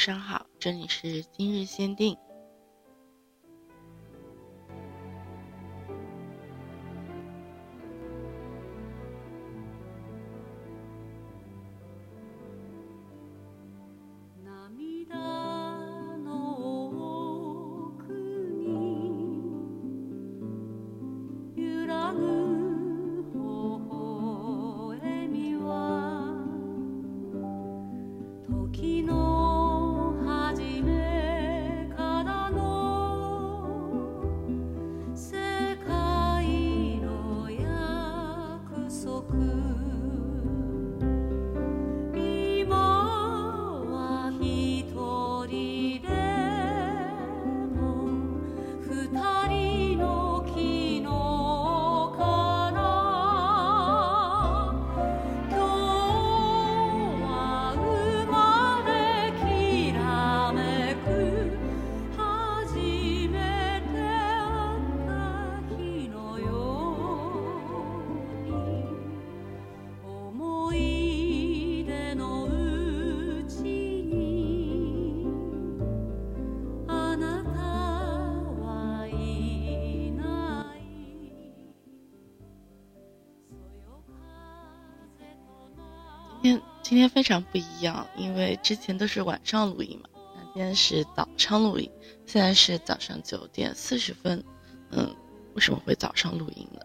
上好，这里是今日限定。今天非常不一样，因为之前都是晚上录音嘛，那今天是早上录音。现在是早上九点四十分，嗯，为什么会早上录音呢？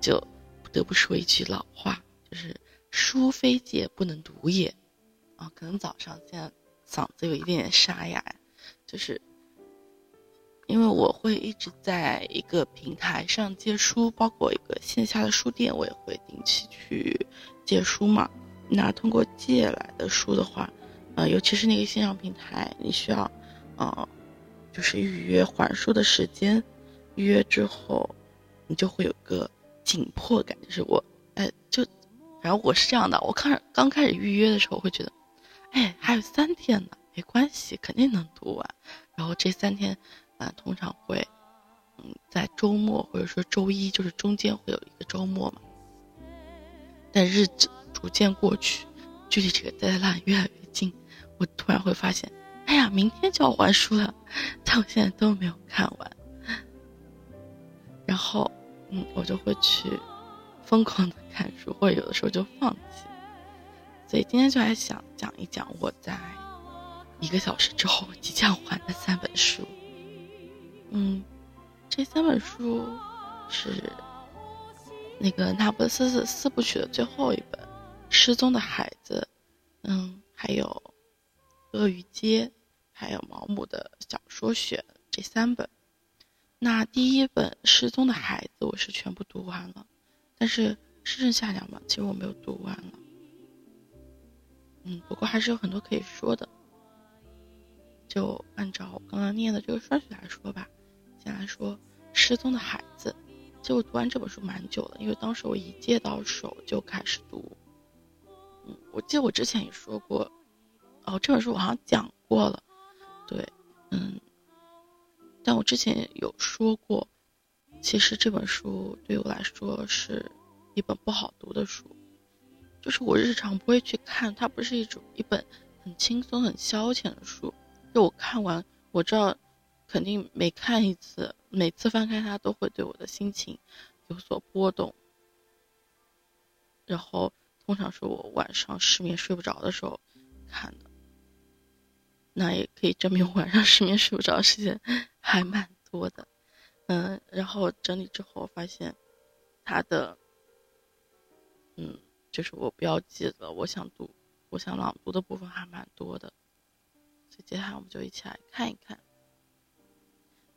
就不得不说一句老话，就是“书非借不能读也”。啊，可能早上现在嗓子有一点点沙哑，就是因为我会一直在一个平台上借书，包括一个线下的书店，我也会定期去借书嘛。那通过借来的书的话，呃，尤其是那个线上平台，你需要，呃，就是预约还书的时间，预约之后，你就会有个紧迫感，就是我，哎，就，反正我是这样的，我看刚开始预约的时候会觉得，哎，还有三天呢，没关系，肯定能读完。然后这三天，啊，通常会，嗯，在周末或者说周一，就是中间会有一个周末嘛，但日子。逐渐过去，距离这个 deadline 越来越近，我突然会发现，哎呀，明天就要还书了，但我现在都没有看完。然后，嗯，我就会去疯狂的看书，或者有的时候就放弃。所以今天就来想讲一讲我在一个小时之后即将还的三本书。嗯，这三本书是那个那不勒斯四四部曲的最后一本。失踪的孩子，嗯，还有鳄鱼街，还有毛姆的小说选这三本。那第一本失踪的孩子我是全部读完了，但是剩下两本其实我没有读完了。嗯，不过还是有很多可以说的。就按照我刚刚念的这个顺序来说吧，先来说失踪的孩子。其实我读完这本书蛮久了，因为当时我一借到手就开始读。我记得我之前也说过，哦，这本书我好像讲过了，对，嗯，但我之前有说过，其实这本书对我来说是一本不好读的书，就是我日常不会去看，它不是一种一本很轻松、很消遣的书，就我看完，我知道肯定每看一次，每次翻开它都会对我的心情有所波动，然后。通常是我晚上失眠睡不着的时候看的，那也可以证明晚上失眠睡不着时间 还蛮多的。嗯，然后整理之后发现，它的，嗯，就是我标记的我想读、我想朗读的部分还蛮多的，所以接下来我们就一起来看一看。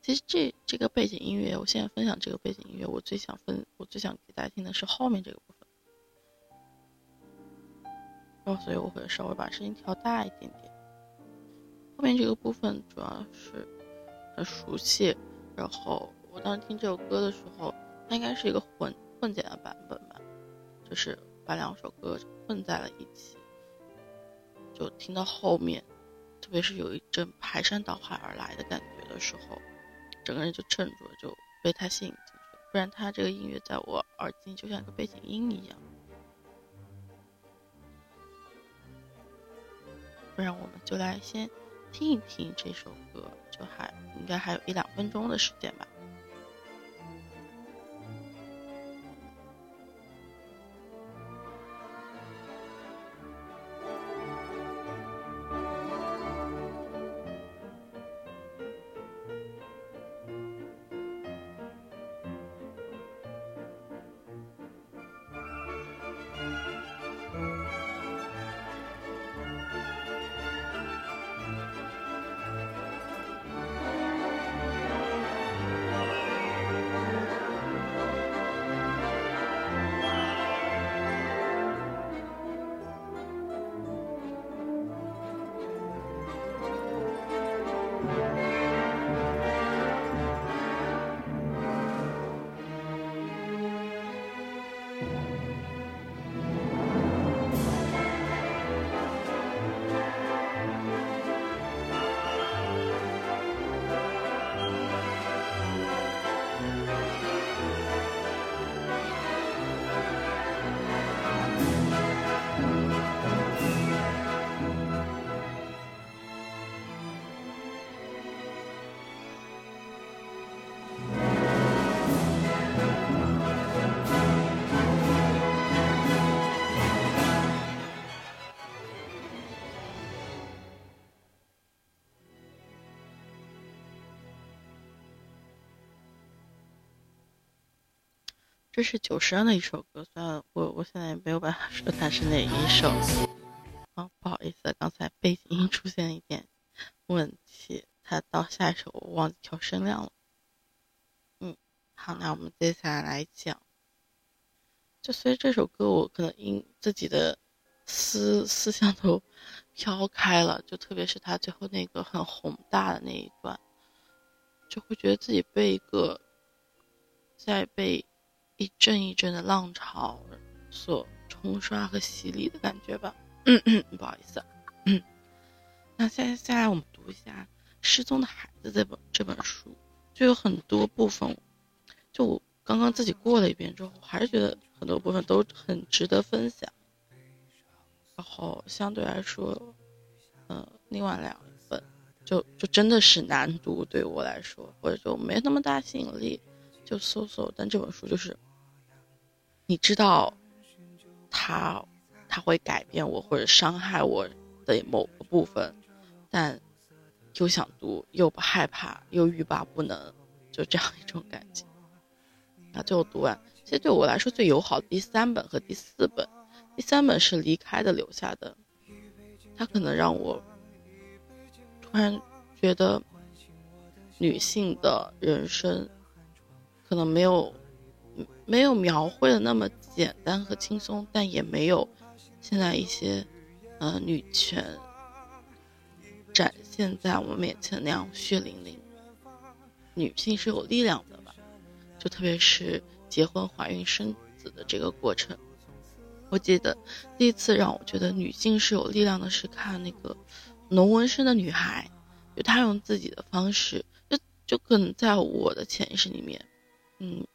其实这这个背景音乐，我现在分享这个背景音乐，我最想分、我最想给大家听的是后面这个所以我会稍微把声音调大一点点。后面这个部分主要是很熟悉，然后我当时听这首歌的时候，它应该是一个混混剪的版本吧，就是把两首歌混在了一起，就听到后面，特别是有一阵排山倒海而来的感觉的时候，整个人就镇住了，就被它吸引进去。不然它这个音乐在我耳机就像一个背景音一样。不然我们就来先听一听这首歌，就还应该还有一两分钟的时间吧。这是九十的一首歌，虽然我我现在也没有办法说它是哪一首。啊，不好意思，刚才背景音出现了一点问题，它到下一首我忘记调声量了。嗯，好，那我们接下来来讲。就随着这首歌，我可能因自己的思思想都飘开了，就特别是他最后那个很宏大的那一段，就会觉得自己被一个在被。一阵一阵的浪潮所冲刷和洗礼的感觉吧。嗯嗯，不好意思。嗯，那现在现在我们读一下《失踪的孩子》这本这本书，就有很多部分，就我刚刚自己过了一遍之后，还是觉得很多部分都很值得分享。然后相对来说，嗯，另外两本就就真的是难读，对我来说，或者就没那么大吸引力，就搜搜。但这本书就是。你知道，他他会改变我或者伤害我的某个部分，但又想读又不害怕又欲罢不能，就这样一种感觉。那最后读完，其实对我来说最友好的第三本和第四本，第三本是离开的留下的，它可能让我突然觉得女性的人生可能没有。没有描绘的那么简单和轻松，但也没有现在一些呃女权展现在我们面前那样血淋淋。女性是有力量的吧？就特别是结婚、怀孕、生子的这个过程。我记得第一次让我觉得女性是有力量的是看那个龙纹身的女孩，就她用自己的方式，就就可能在我的潜意识里面，嗯。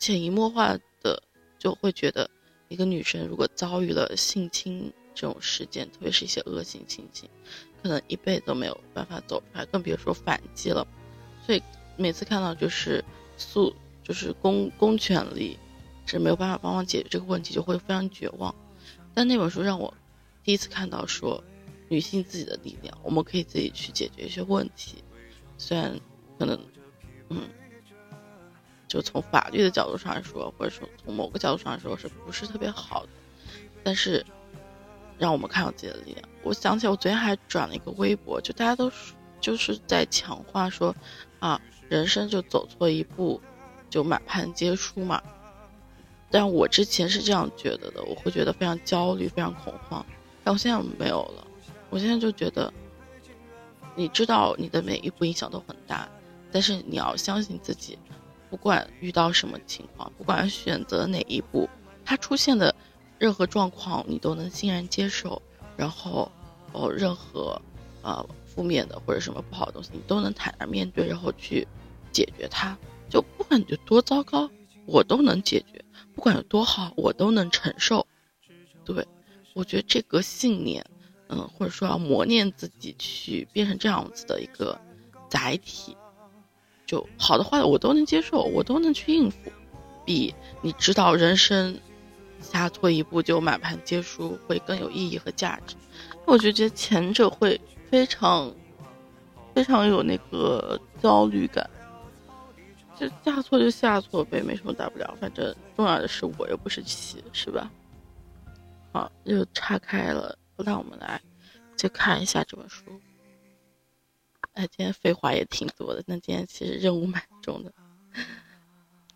潜移默化的就会觉得，一个女生如果遭遇了性侵这种事件，特别是一些恶性性侵，可能一辈子都没有办法走出来，更别说反击了。所以每次看到就是诉，就是公公权力是没有办法帮忙解决这个问题，就会非常绝望。但那本书让我第一次看到说，女性自己的力量，我们可以自己去解决一些问题。虽然可能，嗯。就从法律的角度上来说，或者说从某个角度上来说，是不是特别好？但是，让我们看到自己的力量。我想起我昨天还转了一个微博，就大家都就是在强化说，啊，人生就走错一步，就满盘皆输嘛。但我之前是这样觉得的，我会觉得非常焦虑、非常恐慌。但我现在没有了，我现在就觉得，你知道你的每一步影响都很大，但是你要相信自己。不管遇到什么情况，不管选择哪一步，它出现的任何状况，你都能欣然接受。然后，哦，任何，呃，负面的或者什么不好的东西，你都能坦然面对，然后去解决它。就不管有多糟糕，我都能解决；不管有多好，我都能承受。对，我觉得这个信念嗯，或者说要磨练自己去变成这样子的一个载体，就好的坏的我都能接受，我都能去应付，比你知道人生下错一步就满盘皆输会更有意义和价值。我就觉得前者会非常非常有那个焦虑感，就下错就下错呗，没什么大不了，反正重要的是我又不是棋，是吧？好，又岔开了。那我们来再看一下这本书。哎，今天废话也挺多的，那今天其实任务蛮重的，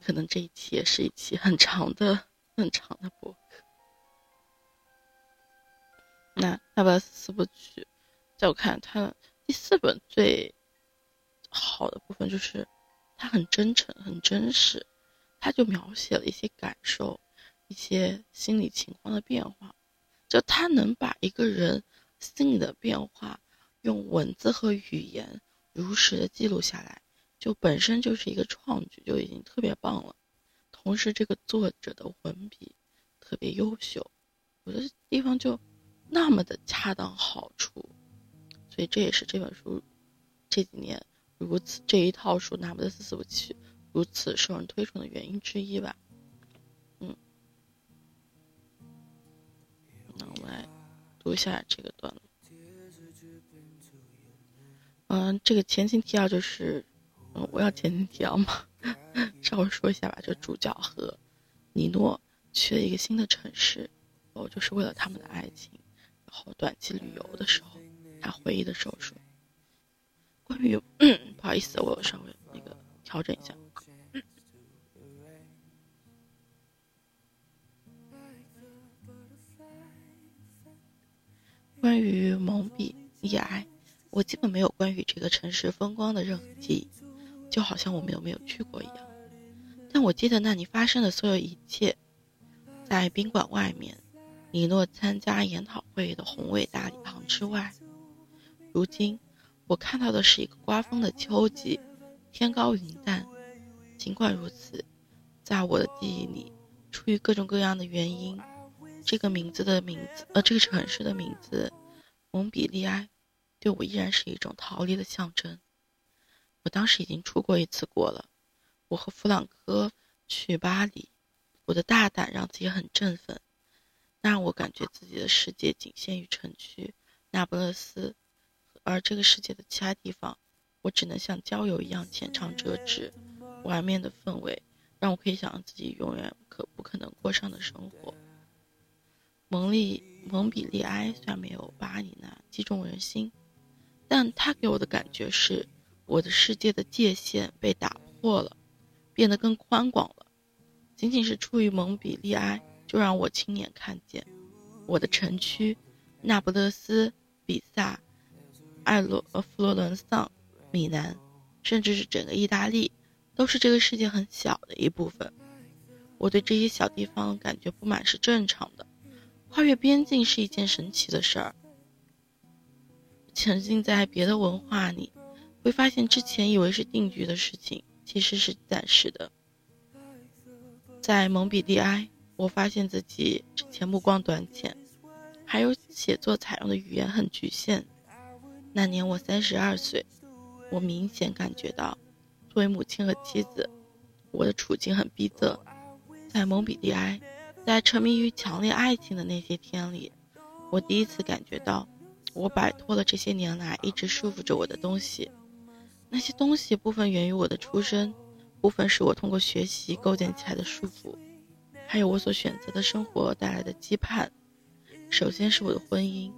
可能这一期也是一期很长的、很长的播客。那《那不勒斯四部曲》，在我看，它第四本最好的部分就是它很真诚、很真实，它就描写了一些感受、一些心理情况的变化。就他能把一个人心理的变化用文字和语言如实的记录下来，就本身就是一个创举，就已经特别棒了。同时，这个作者的文笔特别优秀，有的地方就那么的恰当好处，所以这也是这本书这几年如此这一套书《那不的四四部曲》如此受人推崇的原因之一吧。嗯那我们来读一下这个段落。嗯，这个前情提要就是，嗯，我要前情提要吗？稍微说一下吧。就主角和尼诺去了一个新的城市，哦，就是为了他们的爱情。然后短期旅游的时候，他回忆的时候说：“关于，不好意思，我稍微那个调整一下。”关于蒙彼利埃，我基本没有关于这个城市风光的任何记忆，就好像我们有没有去过一样。但我记得那里发生的所有一切，在宾馆外面，尼诺参加研讨会的宏伟大礼堂之外。如今，我看到的是一个刮风的秋季，天高云淡。尽管如此，在我的记忆里，出于各种各样的原因。这个名字的名字，呃，这个城市的名字，蒙彼利埃，对我依然是一种逃离的象征。我当时已经出过一次国了，我和弗朗科去巴黎，我的大胆让自己很振奋，那让我感觉自己的世界仅限于城区那不勒斯，而这个世界的其他地方，我只能像郊游一样浅尝辄止。外面的氛围让我可以想象自己永远可不可能过上的生活。蒙利蒙彼利埃虽然没有巴黎那击中人心，但他给我的感觉是，我的世界的界限被打破了，变得更宽广了。仅仅是出于蒙彼利埃，就让我亲眼看见，我的城区，那不勒斯、比萨、艾罗、呃佛罗伦萨、米兰，甚至是整个意大利，都是这个世界很小的一部分。我对这些小地方感觉不满是正常的。跨越边境是一件神奇的事儿。沉浸在别的文化里，会发现之前以为是定局的事情，其实是暂时的。在蒙彼利埃，我发现自己之前目光短浅，还有写作采用的语言很局限。那年我三十二岁，我明显感觉到，作为母亲和妻子，我的处境很逼仄。在蒙彼利埃。在沉迷于强烈爱情的那些天里，我第一次感觉到，我摆脱了这些年来一直束缚着我的东西。那些东西部分源于我的出身，部分是我通过学习构建起来的束缚，还有我所选择的生活带来的羁绊。首先是我的婚姻，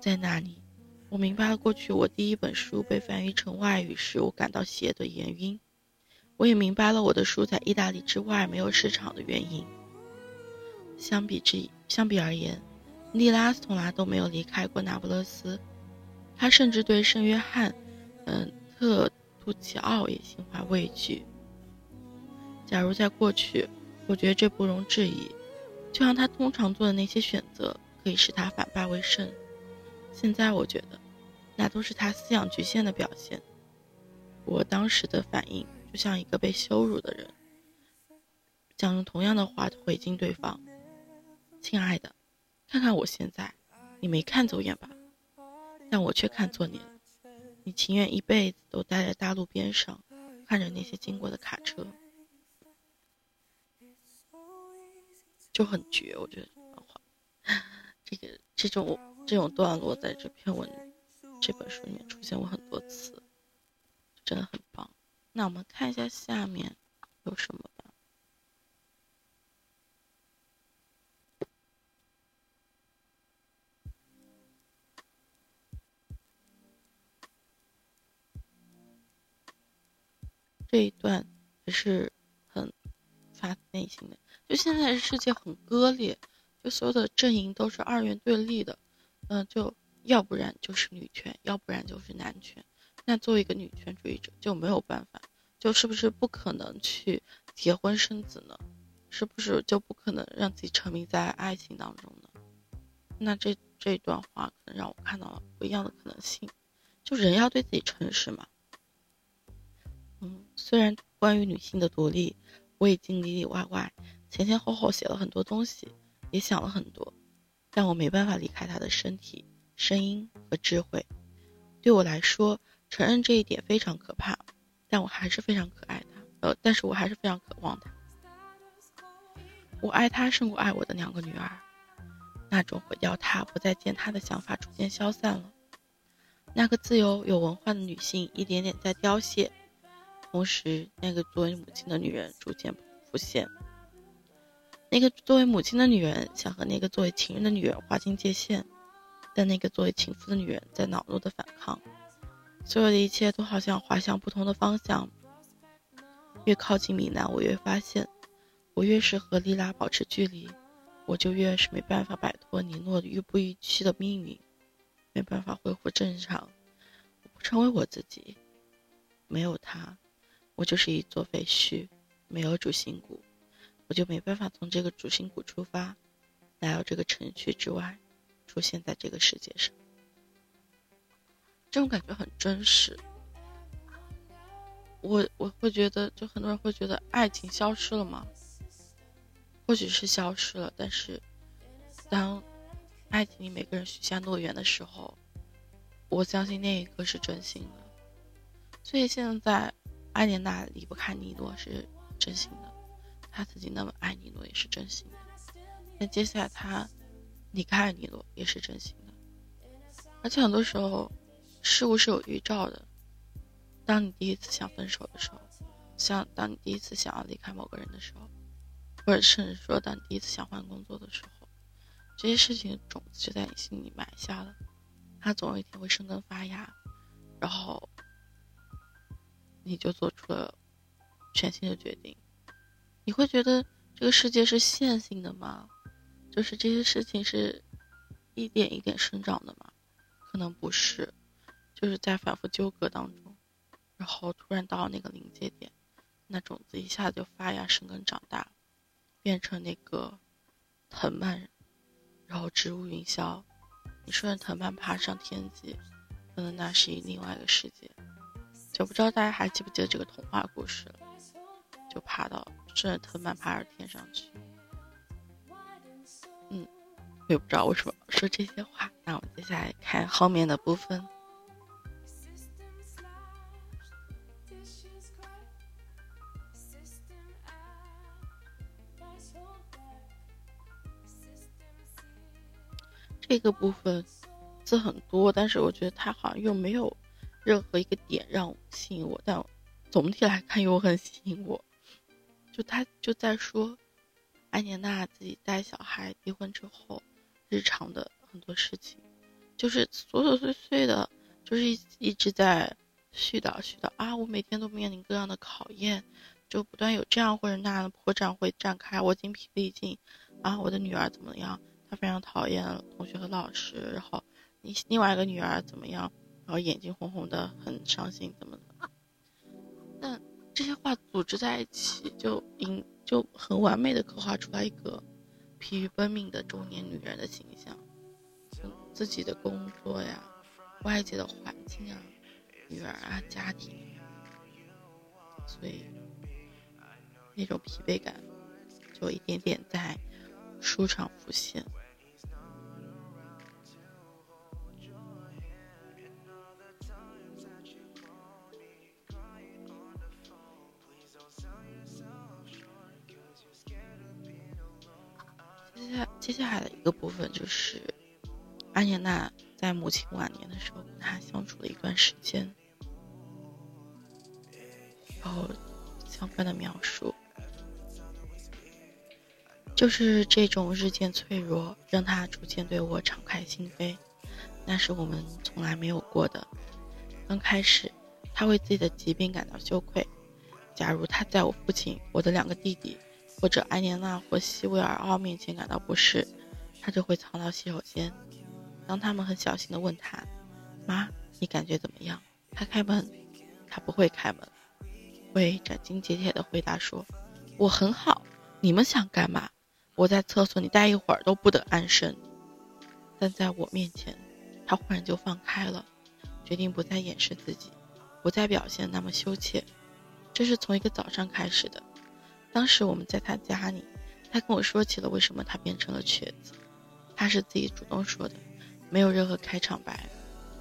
在那里，我明白了过去我第一本书被翻译成外语时我感到邪的原因，我也明白了我的书在意大利之外没有市场的原因。相比之相比而言，利拉从来都没有离开过那不勒斯，他甚至对圣约翰，嗯，特图奇奥也心怀畏惧。假如在过去，我觉得这不容置疑，就像他通常做的那些选择可以使他反败为胜。现在我觉得，那都是他思想局限的表现。我当时的反应就像一个被羞辱的人，想用同样的话回敬对方。亲爱的，看看我现在，你没看走眼吧？但我却看错你了。你情愿一辈子都待在大路边上，看着那些经过的卡车，就很绝。我觉得 这，个这种这种段落在这篇文这本书里面出现过很多次，真的很棒。那我们看一下下面有什么这一段也是很发自内心的。就现在世界很割裂，就所有的阵营都是二元对立的，嗯，就要不然就是女权，要不然就是男权。那作为一个女权主义者，就没有办法，就是不是不可能去结婚生子呢？是不是就不可能让自己沉迷在爱情当中呢？那这这段话可能让我看到了不一样的可能性，就人要对自己诚实嘛。虽然关于女性的独立，我已经里里外外、前前后后写了很多东西，也想了很多，但我没办法离开她的身体、声音和智慧。对我来说，承认这一点非常可怕，但我还是非常可爱她。呃，但是我还是非常渴望她。我爱她胜过爱我的两个女儿。那种毁掉她、不再见她的想法逐渐消散了。那个自由有文化的女性一点点在凋谢。同时，那个作为母亲的女人逐渐浮现。那个作为母亲的女人想和那个作为情人的女人划清界限，但那个作为情妇的女人在恼怒的反抗。所有的一切都好像滑向不同的方向。越靠近米兰，我越发现，我越是和莉拉保持距离，我就越是没办法摆脱尼诺欲不欲趋的命运，没办法恢复正常。我不成为我自己，没有他。我就是一座废墟，没有主心骨，我就没办法从这个主心骨出发，来到这个城区之外，出现在这个世界上。这种感觉很真实。我我会觉得，就很多人会觉得爱情消失了吗？或许是消失了，但是当爱情里每个人许下诺言的时候，我相信那一刻是真心的。所以现在。艾莲娜离不开尼诺是真心的，她自己那么爱尼诺也是真心的。那接下来她离开尼诺也是真心的。而且很多时候，事物是有预兆的。当你第一次想分手的时候，像当你第一次想要离开某个人的时候，或者甚至说当你第一次想换工作的时候，这些事情的种子就在你心里埋下了，它总有一天会生根发芽，然后。你就做出了全新的决定，你会觉得这个世界是线性的吗？就是这些事情是一点一点生长的吗？可能不是，就是在反复纠葛当中，然后突然到那个临界点，那种子一下子就发芽生根长大，变成那个藤蔓，然后植物云霄，你顺着藤蔓爬上天际，可能那是一另外一个世界。就不知道大家还记不记得这个童话故事了？就爬到顺着藤蔓爬到天上去。嗯，也不知道为什么说这些话。那我们接下来看后面的部分。这个部分字很多，但是我觉得它好像又没有。任何一个点让我吸引我，但总体来看又很吸引我。就他就在说，安莲娜自己带小孩、离婚之后，日常的很多事情，就是琐琐碎碎的，就是一一直在絮叨絮叨啊！我每天都面临各样的考验，就不断有这样或者那样的破绽会展开，我精疲力尽啊！我的女儿怎么样？她非常讨厌同学和老师，然后你另外一个女儿怎么样？然后眼睛红红的，很伤心，怎么的？但这些话组织在一起，就引就很完美的刻画出来一个疲于奔命的中年女人的形象。自己的工作呀，外界的环境啊，女儿啊，家庭，所以那种疲惫感就一点点在书上浮现。一个部分就是安妮娜在母亲晚年的时候跟她相处了一段时间，然后相关的描述，就是这种日渐脆弱，让她逐渐对我敞开心扉，那是我们从来没有过的。刚开始，她为自己的疾病感到羞愧。假如她在我父亲、我的两个弟弟。或者安莲娜或西维尔奥面前感到不适，他就会藏到洗手间。当他们很小心地问他：“妈，你感觉怎么样？”他开门，他不会开门，会斩钉截铁地回答说：“我很好。你们想干嘛？我在厕所里待一会儿都不得安生。”但在我面前，他忽然就放开了，决定不再掩饰自己，不再表现那么羞怯。这是从一个早上开始的。当时我们在他家里，他跟我说起了为什么他变成了瘸子，他是自己主动说的，没有任何开场白。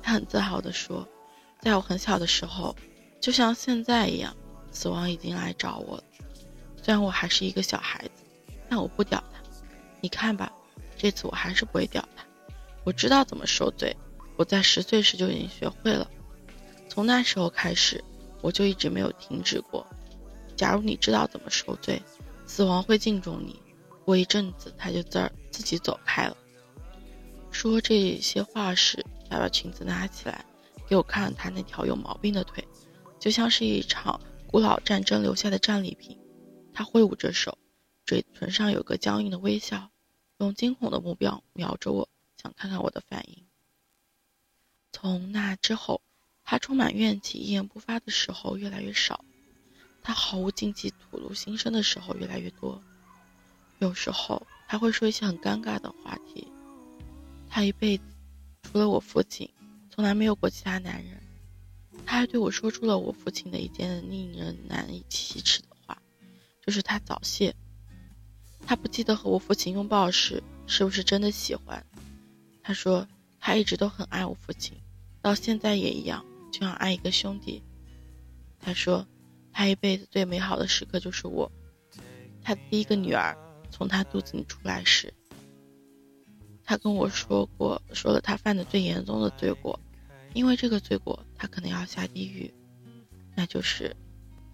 他很自豪地说，在我很小的时候，就像现在一样，死亡已经来找我了。虽然我还是一个小孩子，但我不屌他。你看吧，这次我还是不会屌他。我知道怎么受罪，我在十岁时就已经学会了。从那时候开始，我就一直没有停止过。假如你知道怎么受罪，死亡会敬重你。过一阵子，他就自儿自己走开了。说这些话时，他把裙子拿起来，给我看了他那条有毛病的腿，就像是一场古老战争留下的战利品。他挥舞着手，嘴唇上有个僵硬的微笑，用惊恐的目标瞄着我，想看看我的反应。从那之后，他充满怨气、一言不发的时候越来越少。他毫无禁忌吐露心声的时候越来越多，有时候还会说一些很尴尬的话题。他一辈子除了我父亲，从来没有过其他男人。他还对我说出了我父亲的一件令人难以启齿的话，就是他早泄。他不记得和我父亲拥抱时是不是真的喜欢。他说他一直都很爱我父亲，到现在也一样，就像爱一个兄弟。他说。他一辈子最美好的时刻就是我，他第一个女儿从他肚子里出来时，他跟我说过，说了他犯的最严重的罪过，因为这个罪过他可能要下地狱，那就是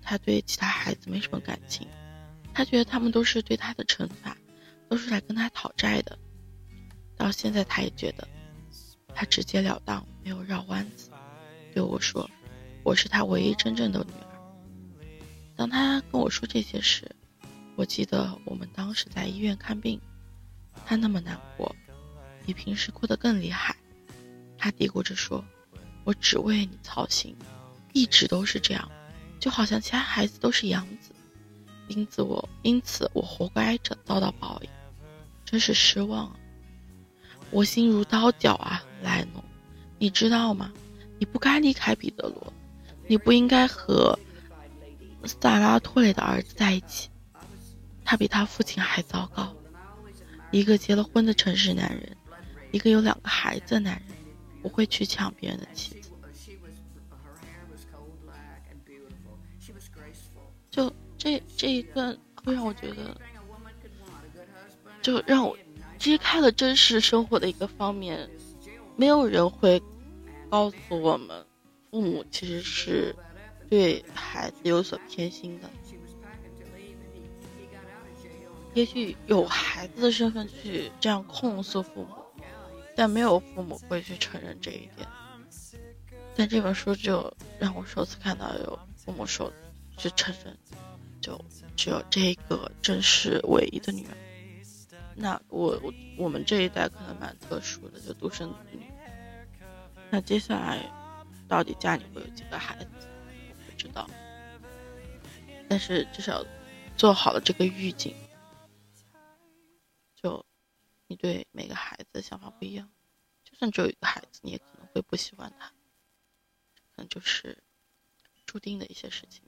他对其他孩子没什么感情，他觉得他们都是对他的惩罚，都是来跟他讨债的。到现在他也觉得，他直截了当，没有绕弯子，对我说，我是他唯一真正的女儿。当他跟我说这些时，我记得我们当时在医院看病，他那么难过，比平时哭得更厉害。他嘀咕着说：“我只为你操心，一直都是这样，就好像其他孩子都是养子，因此我因此我活该着遭到报应，真是失望啊！我心如刀绞啊，莱农，你知道吗？你不该离开彼得罗，你不应该和。”萨拉托雷的儿子在一起，他比他父亲还糟糕，一个结了婚的城市男人，一个有两个孩子的男人，不会去抢别人的妻子。就这这一段会让我觉得，就让我揭开了真实生活的一个方面，没有人会告诉我们，父母其实是。对孩子有所偏心的，也许有孩子的身份去这样控诉父母，但没有父母会去承认这一点。但这本书就让我首次看到有父母说去承认，就只有这个正是唯一的女儿。那我我我们这一代可能蛮特殊的，就独生子女。那接下来到底家里会有几个孩子？我不知道，但是至少做好了这个预警。你对每个孩子的想法不一样，就算只有一个孩子，你也可能会不喜欢他，可能就是注定的一些事情。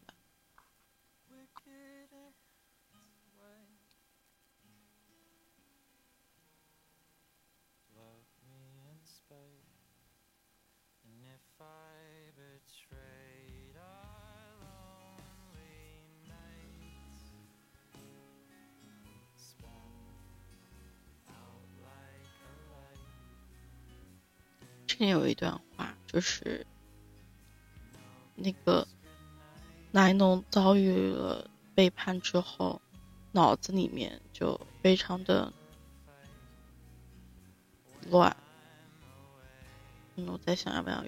前有一段话，就是那个莱农遭遇了背叛之后，脑子里面就非常的乱。我在想要不要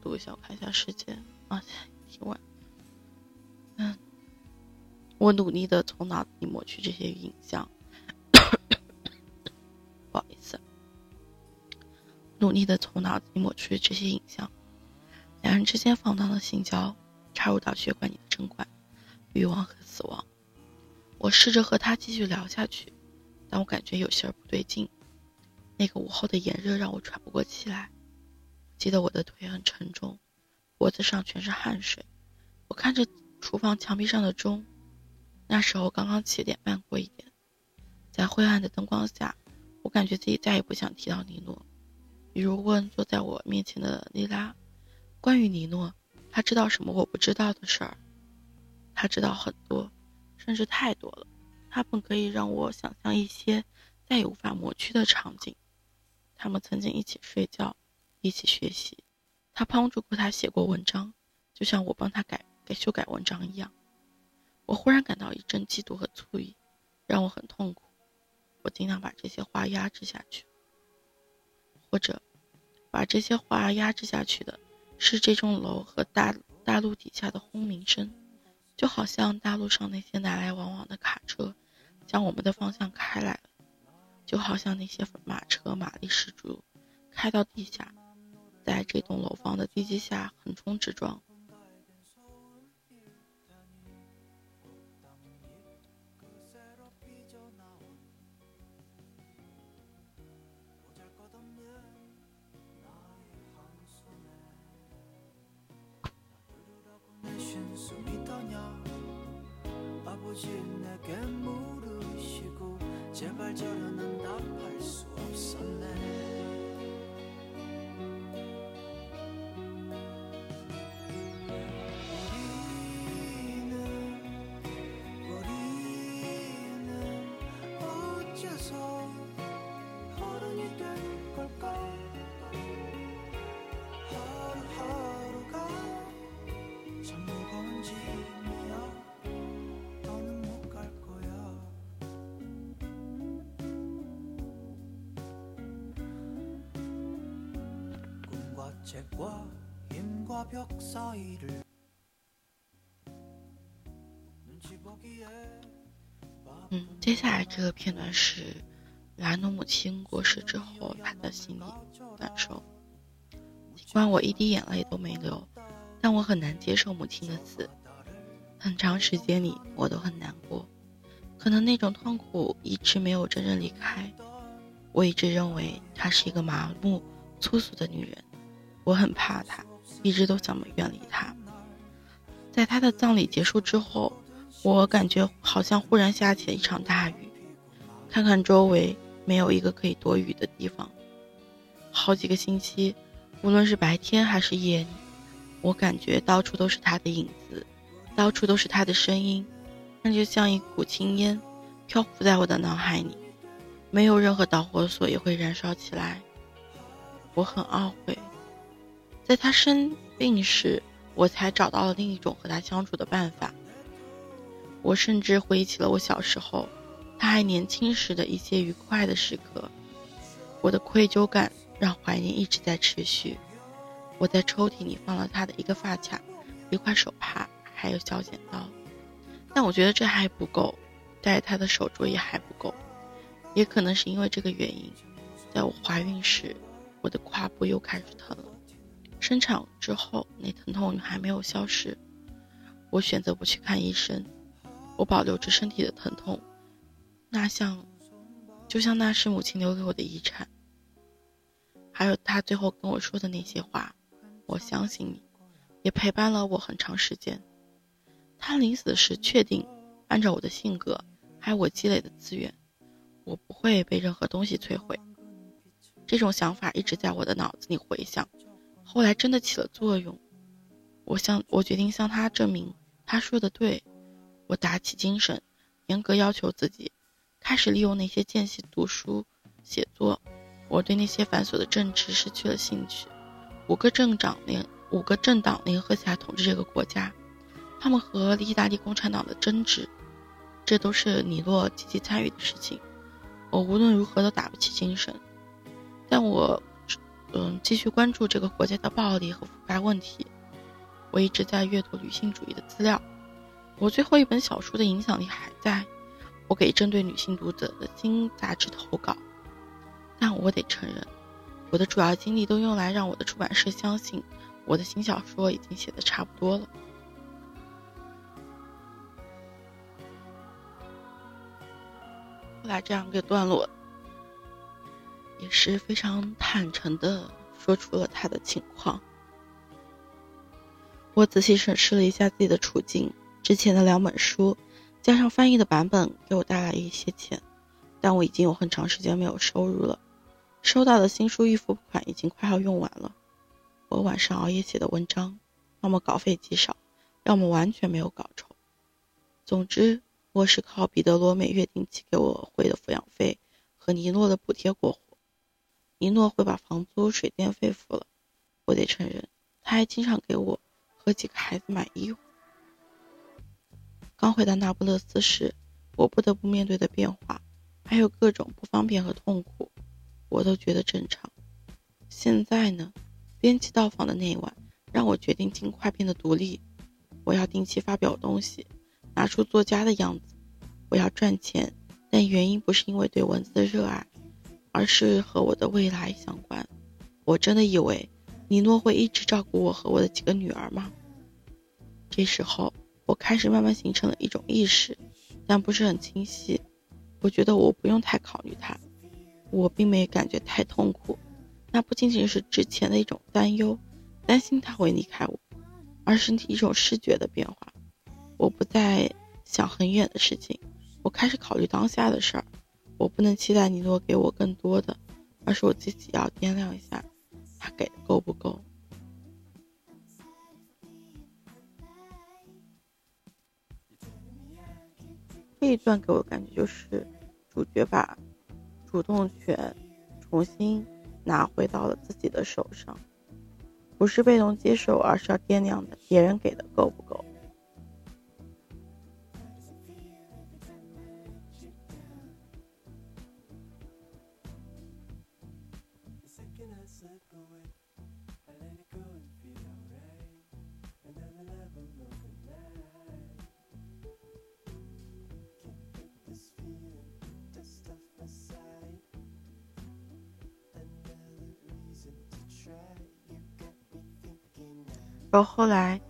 读一下，我看一下时间啊，挺晚。嗯，我努力的从脑子里抹去这些影像。努力的从脑子里抹去这些影像。两人之间放荡的性交插入到血管里的针管，欲望和死亡。我试着和他继续聊下去，但我感觉有些不对劲。那个午后的炎热让我喘不过气来。记得我的腿很沉重，脖子上全是汗水。我看着厨房墙壁上的钟，那时候刚刚七点半过一点。在灰暗的灯光下，我感觉自己再也不想提到尼诺。比如问坐在我面前的莉拉，关于尼诺，他知道什么我不知道的事儿？他知道很多，甚至太多了。他本可以让我想象一些再也无法抹去的场景。他们曾经一起睡觉。一起学习，他帮助过他写过文章，就像我帮他改改修改文章一样。我忽然感到一阵嫉妒和醋意，让我很痛苦。我尽量把这些话压制下去，或者把这些话压制下去的是这栋楼和大大路底下的轰鸣声，就好像大路上那些来来往往的卡车向我们的方向开来了，就好像那些马车马力十足开到地下。在这栋楼房的地基下横冲直撞。 아버지 내게 물으시고 제발 저런 응답하 嗯，接下来这个片段是兰诺母亲过世之后他的心理感受。尽管我一滴眼泪都没流，但我很难接受母亲的死。很长时间里，我都很难过，可能那种痛苦一直没有真正离开。我一直认为她是一个麻木、粗俗的女人。我很怕他，一直都想远离他。在他的葬礼结束之后，我感觉好像忽然下起了一场大雨。看看周围，没有一个可以躲雨的地方。好几个星期，无论是白天还是夜里，我感觉到处都是他的影子，到处都是他的声音，那就像一股青烟，漂浮在我的脑海里。没有任何导火索也会燃烧起来。我很懊悔。在他生病时，我才找到了另一种和他相处的办法。我甚至回忆起了我小时候，他还年轻时的一些愉快的时刻。我的愧疚感让怀念一直在持续。我在抽屉里放了他的一个发卡、一块手帕，还有小剪刀。但我觉得这还不够，戴他的手镯也还不够。也可能是因为这个原因，在我怀孕时，我的胯部又开始疼了。生产之后，那疼痛还没有消失。我选择不去看医生，我保留着身体的疼痛，那像，就像那是母亲留给我的遗产。还有他最后跟我说的那些话，我相信你，也陪伴了我很长时间。他临死时确定，按照我的性格，还有我积累的资源，我不会被任何东西摧毁。这种想法一直在我的脑子里回响。后来真的起了作用，我向我决定向他证明他说的对，我打起精神，严格要求自己，开始利用那些间隙读书写作，我对那些繁琐的政治失去了兴趣。五个政党联五个政党联合起来统治这个国家，他们和意大利共产党的争执，这都是尼诺积极参与的事情。我无论如何都打不起精神，但我，嗯，继续关注这个国家的暴力和腐败问题。我一直在阅读女性主义的资料。我最后一本小说的影响力还在，我给针对女性读者的新杂志投稿。但我得承认，我的主要精力都用来让我的出版社相信，我的新小说已经写的差不多了。后来这样一个段落，也是非常坦诚的说出了他的情况。我仔细审视了一下自己的处境，之前的两本书，加上翻译的版本，给我带来一些钱，但我已经有很长时间没有收入了。收到的新书预付款已经快要用完了。我晚上熬夜写的文章，要么稿费极少，要么完全没有稿酬。总之，我是靠彼得罗每月定期给我汇的抚养费和尼诺的补贴过活。一诺会把房租、水电费付了。我得承认，他还经常给我和几个孩子买衣服。刚回到那不勒斯时，我不得不面对的变化，还有各种不方便和痛苦。我都觉得正常。现在呢，编辑到访的那晚，让我决定尽快变得独立。我要定期发表东西，拿出作家的样子。我要赚钱，但原因不是因为对文字的热爱，而是和我的未来相关。我真的以为尼诺会一直照顾我和我的几个女儿吗？这时候，我开始慢慢形成了一种意识，但不是很清晰。我觉得我不用太考虑他。我并没感觉太痛苦，那不仅仅是之前的一种担忧，担心他会离开我，而是一种视觉的变化。我不再想很远的事情，我开始考虑当下的事儿。我不能期待尼诺给我更多的，而是我自己要掂量一下，他给的够不够。这一段给我的感觉就是主角把。主动权重新拿回到了自己的手上，不是被动接受，而是要掂量的别人给的够不够。后来，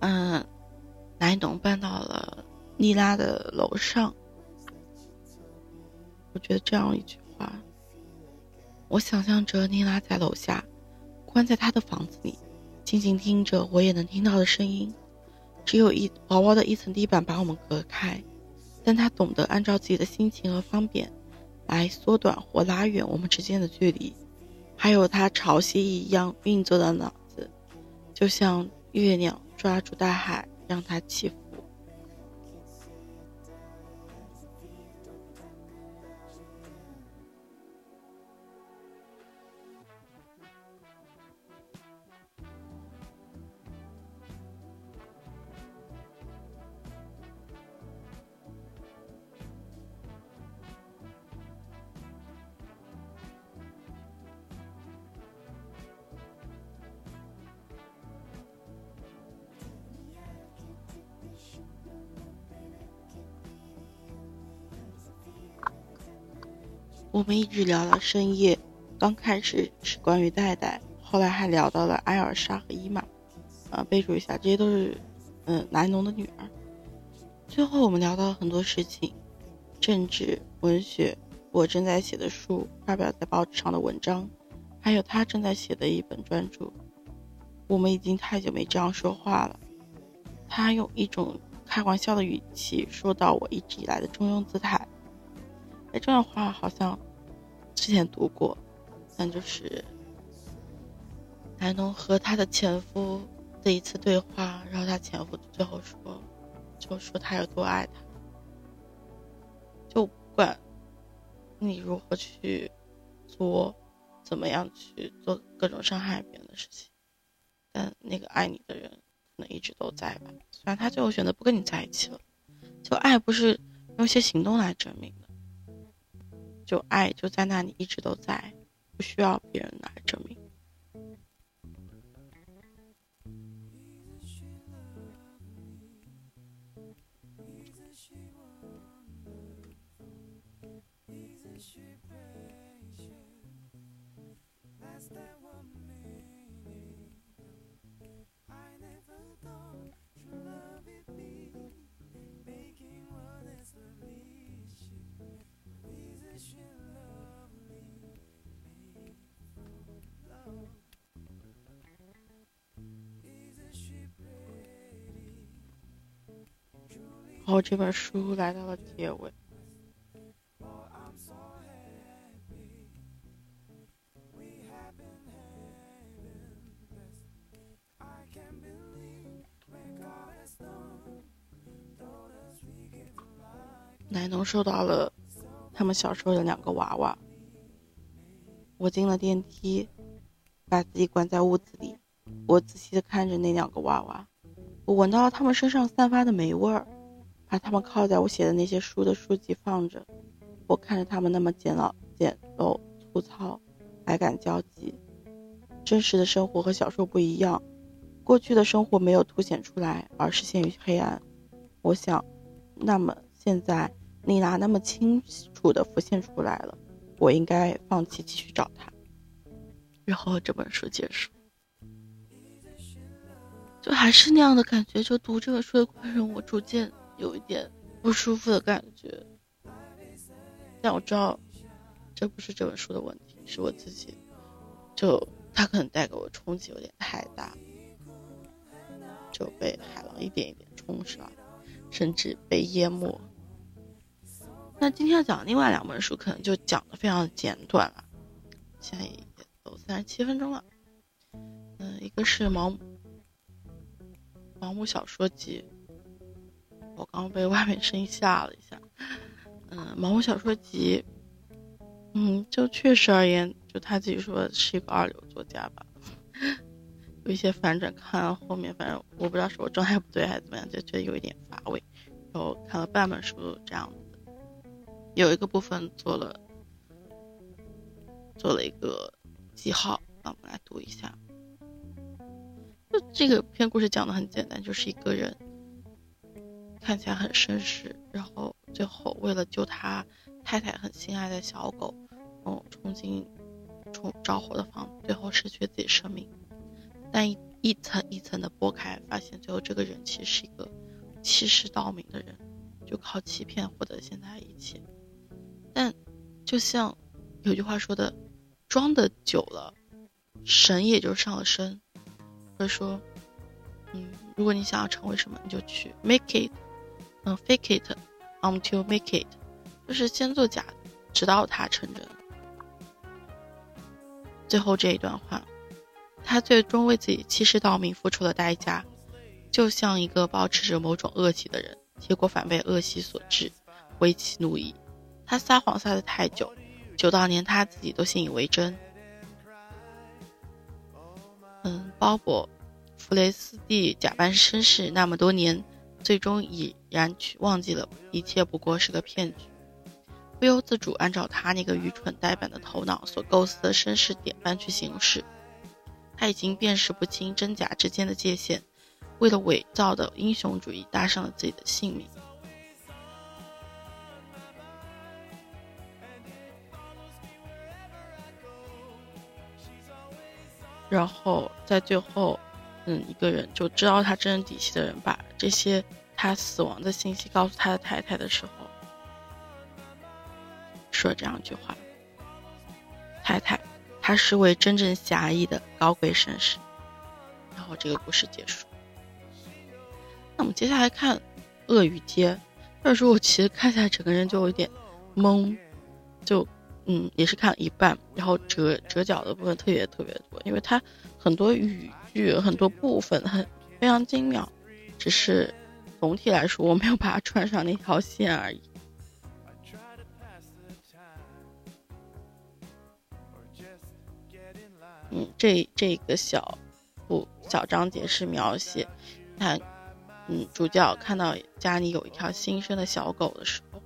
嗯，莱农搬到了妮拉的楼上。我觉得这样一句话，我想象着妮拉在楼下，关在他的房子里，静静听着我也能听到的声音，只有一薄薄的一层地板把我们隔开，但他懂得按照自己的心情和方便，来缩短或拉远我们之间的距离，还有他潮汐一样运作的脑子，就像。月亮抓住大海，让它起伏。我们一直聊到深夜，刚开始是关于戴戴，后来还聊到了艾尔莎和伊玛，啊，备注一下，这些都是，嗯，南农的女儿。最后我们聊到了很多事情，政治、文学，我正在写的书，发表在报纸上的文章，还有他正在写的一本专著。我们已经太久没这样说话了。他用一种开玩笑的语气说到我一直以来的中庸姿态。这段话好像。之前读过，但就是莱农和他的前夫的一次对话，然后他前夫最后说，就说他有多爱他，就不管你如何去作，怎么样去做各种伤害别人的事情，但那个爱你的人可能一直都在吧。虽然他最后选择不跟你在一起了，就爱不是用一些行动来证明的，就爱就在那里一直都在，不需要别人来证明。后这本书来到了结尾。奶农收到了他们小时候的两个娃娃。我进了电梯，把自己关在屋子里。我仔细的看着那两个娃娃，我闻到了他们身上散发的霉味儿。把他们靠在我写的那些书的书籍放着，我看着他们那么简陋、简陋、粗糙，百感交集。真实的生活和小说不一样，过去的生活没有凸显出来，而是陷于黑暗。我想，那么现在丽娜那么清楚的浮现出来了，我应该放弃继续找她。然后这本书结束，就还是那样的感觉。就读这本书的过程，我逐渐。有一点不舒服的感觉，但我知道这不是这本书的问题，是我自己，就它可能带给我冲击有点太大，就被海浪一点一点冲刷，甚至被淹没。那今天要讲的另外两本书，可能就讲的非常简短了，现在也都三十七分钟了。嗯，一个是毛毛姆小说集。我刚被外面声音吓了一下，嗯，毛姆小说集，嗯，就确实而言，就他自己说是一个二流作家吧，有一些反转，看后面反正我不知道是我状态不对还是怎么样，就觉得有一点乏味。然后看了半本书这样子，有一个部分做了做了一个记号，那我们来读一下。就这个篇故事讲的很简单，就是一个人。看起来很绅士，然后最后为了救他太太很心爱的小狗，嗯，冲进冲着火的房子，最后失去自己生命。但一一层一层的剥开，发现最后这个人其实是一个欺世盗名的人，就靠欺骗获得现在一切。但就像有句话说的，装的久了，神也就上了身。或者说，嗯，如果你想要成为什么，你就去 make it。嗯，fake it until make it，就是先做假，直到它成真。最后这一段话，他最终为自己欺世盗名付出了代价，就像一个保持着某种恶习的人，结果反被恶习所致，为其怒矣。他撒谎撒的太久，久到连他自己都信以为真。嗯，鲍勃·弗雷斯蒂假扮绅士那么多年。最终以然去忘记了一切不过是个骗局，不由自主按照他那个愚蠢呆板的头脑所构思的绅士典范去行事。他已经辨识不清真假之间的界限，为了伪造的英雄主义搭上了自己的性命。然后在最后。嗯，一个人就知道他真正底细的人，把这些他死亡的信息告诉他的太太的时候，说这样一句话：“太太，他是位真正侠义的高贵绅士。”然后这个故事结束。那我们接下来看《鳄鱼街》，那时候我其实看起来整个人就有点懵，就嗯，也是看了一半，然后折折角的部分特别特别多，因为它很多语。句很多部分很非常精妙，只是总体来说我没有把它串上那条线而已。嗯，这这个小部小章节是描写他，嗯，主角看到家里有一条新生的小狗的时候，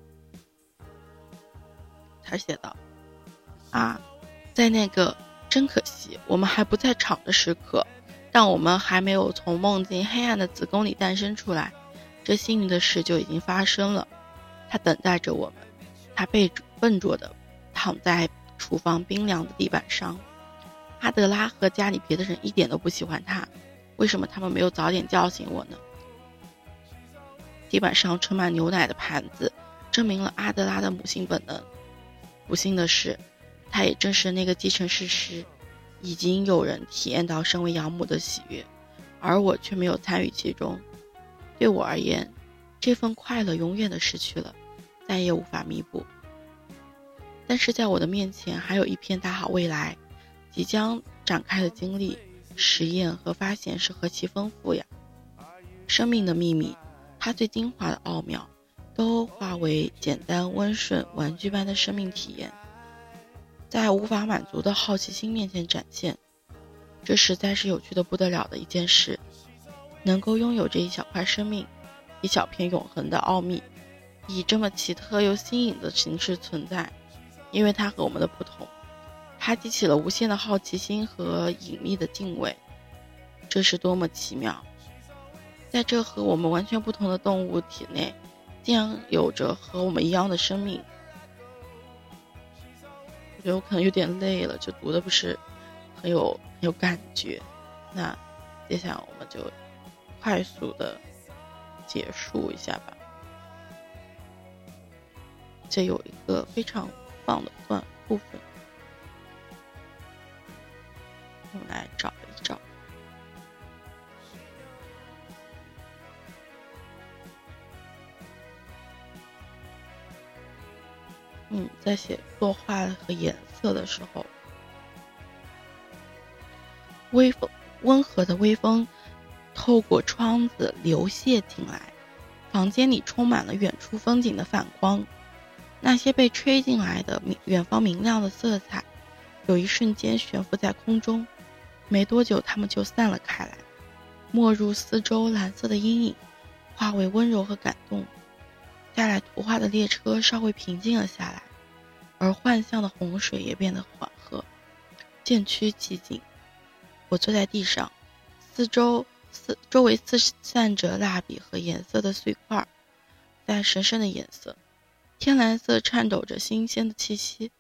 他写道：“啊，在那个真可惜，我们还不在场的时刻，但我们还没有从梦境黑暗的子宫里诞生出来，这幸运的事就已经发生了。他等待着我们，他背笨拙的躺在厨房冰凉的地板上。”阿德拉和家里别的人一点都不喜欢他，为什么他们没有早点叫醒我呢？地板上盛满牛奶的盘子，证明了阿德拉的母性本能。不幸的是，他也正是那个继承事实，已经有人体验到身为养母的喜悦，而我却没有参与其中。对我而言，这份快乐永远的失去了，再也无法弥补。但是在我的面前，还有一片大好未来。即将展开的经历、实验和发现是何其丰富呀！生命的秘密，它最精华的奥妙，都化为简单温顺、玩具般的生命体验，在无法满足的好奇心面前展现。这实在是有趣的不得了的一件事，能够拥有这一小块生命，一小片永恒的奥秘，以这么奇特又新颖的形式存在，因为它和我们的不同。它激起了无限的好奇心和隐秘的敬畏，这是多么奇妙！在这和我们完全不同的动物体内，竟然有着和我们一样的生命。我觉得我可能有点累了，就读的不是很有很有感觉。那接下来我们就快速的结束一下吧。这有一个非常棒的段部分。我来找一找。嗯，在写作画和颜色的时候，微风温和的微风透过窗子流泻进来，房间里充满了远处风景的反光。那些被吹进来的明远方明亮的色彩，有一瞬间悬浮在空中。没多久，他们就散了开来，没入四周蓝色的阴影，化为温柔和感动。带来图画的列车稍微平静了下来，而幻象的洪水也变得缓和，渐趋寂静。我坐在地上，四周四周围四散着蜡笔和颜色的碎块，在神圣的颜色，天蓝色颤抖着新鲜的气息，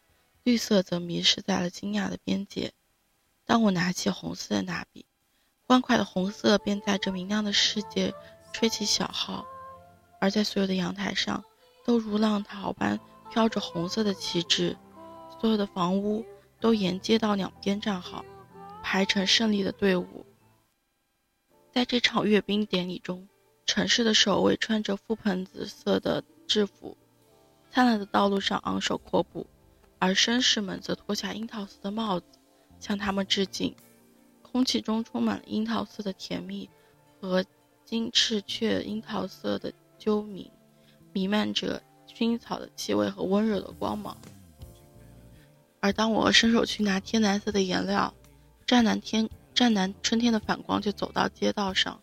绿色则迷失在了惊讶的边界。当我拿起红色的蜡笔，欢快的红色便在这明亮的世界吹起小号，而在所有的阳台上，都如浪涛般飘着红色的旗帜。所有的房屋都沿街道两边站好，排成胜利的队伍。在这场阅兵典礼中，城市的守卫穿着覆盆子色的制服，灿烂的道路上昂首阔步，而绅士们则脱下樱桃色的帽子。向他们致敬，空气中充满了樱桃色的甜蜜和金翅雀樱桃色的啾鸣，弥漫着薰衣草的气味和温柔的光芒。而当我伸手去拿天蓝色的颜料，湛蓝天湛蓝春天的反光就走到街道上，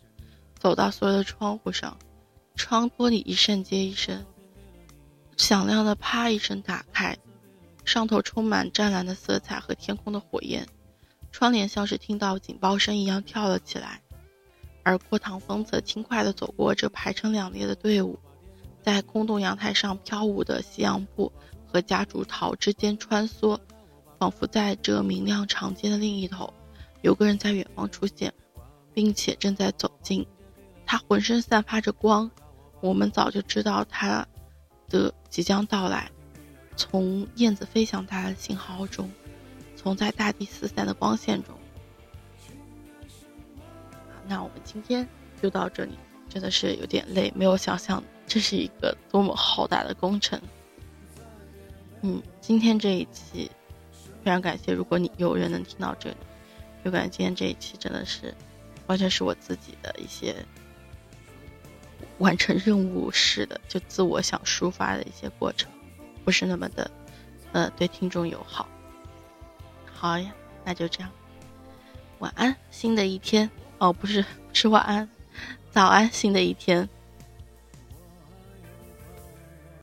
走到所有的窗户上，窗玻璃一扇接一扇，响亮的啪一声打开。上头充满湛蓝的色彩和天空的火焰，窗帘像是听到警报声一样跳了起来，而郭唐风则轻快地走过这排成两列的队伍，在空洞阳台上飘舞的夕阳布和夹竹桃之间穿梭，仿佛在这明亮长街的另一头，有个人在远方出现，并且正在走近，他浑身散发着光，我们早就知道他的即将到来。从燕子飞翔带来的信号中，从在大地四散的光线中。那我们今天就到这里，真的是有点累，没有想象这是一个多么浩大的工程。嗯，今天这一期非常感谢，如果你有人能听到这里，就感觉今天这一期真的是完全是我自己的一些完成任务式的，就自我想抒发的一些过程。不是那么的，呃，对听众友好。好呀，那就这样，晚安，新的一天。哦，不是，不是晚安，早安，新的一天。